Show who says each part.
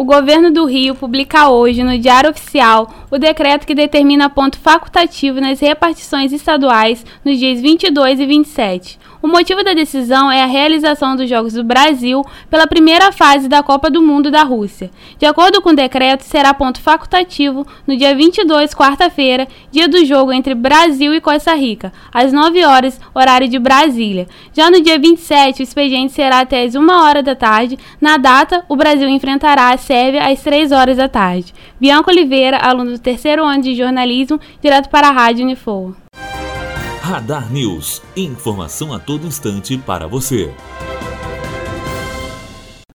Speaker 1: O governo do Rio publica hoje no Diário Oficial o decreto que determina ponto facultativo nas repartições estaduais nos dias 22 e 27. O motivo da decisão é a realização dos Jogos do Brasil pela primeira fase da Copa do Mundo da Rússia. De acordo com o decreto, será ponto facultativo no dia 22, quarta-feira, dia do jogo entre Brasil e Costa Rica, às 9 horas, horário de Brasília. Já no dia 27, o expediente será até às 1 hora da tarde. Na data, o Brasil enfrentará a Sérvia às 3 horas da tarde. Bianca Oliveira, aluno do terceiro ano de jornalismo, direto para a Rádio Unifor.
Speaker 2: Radar News. Informação a todo instante para você.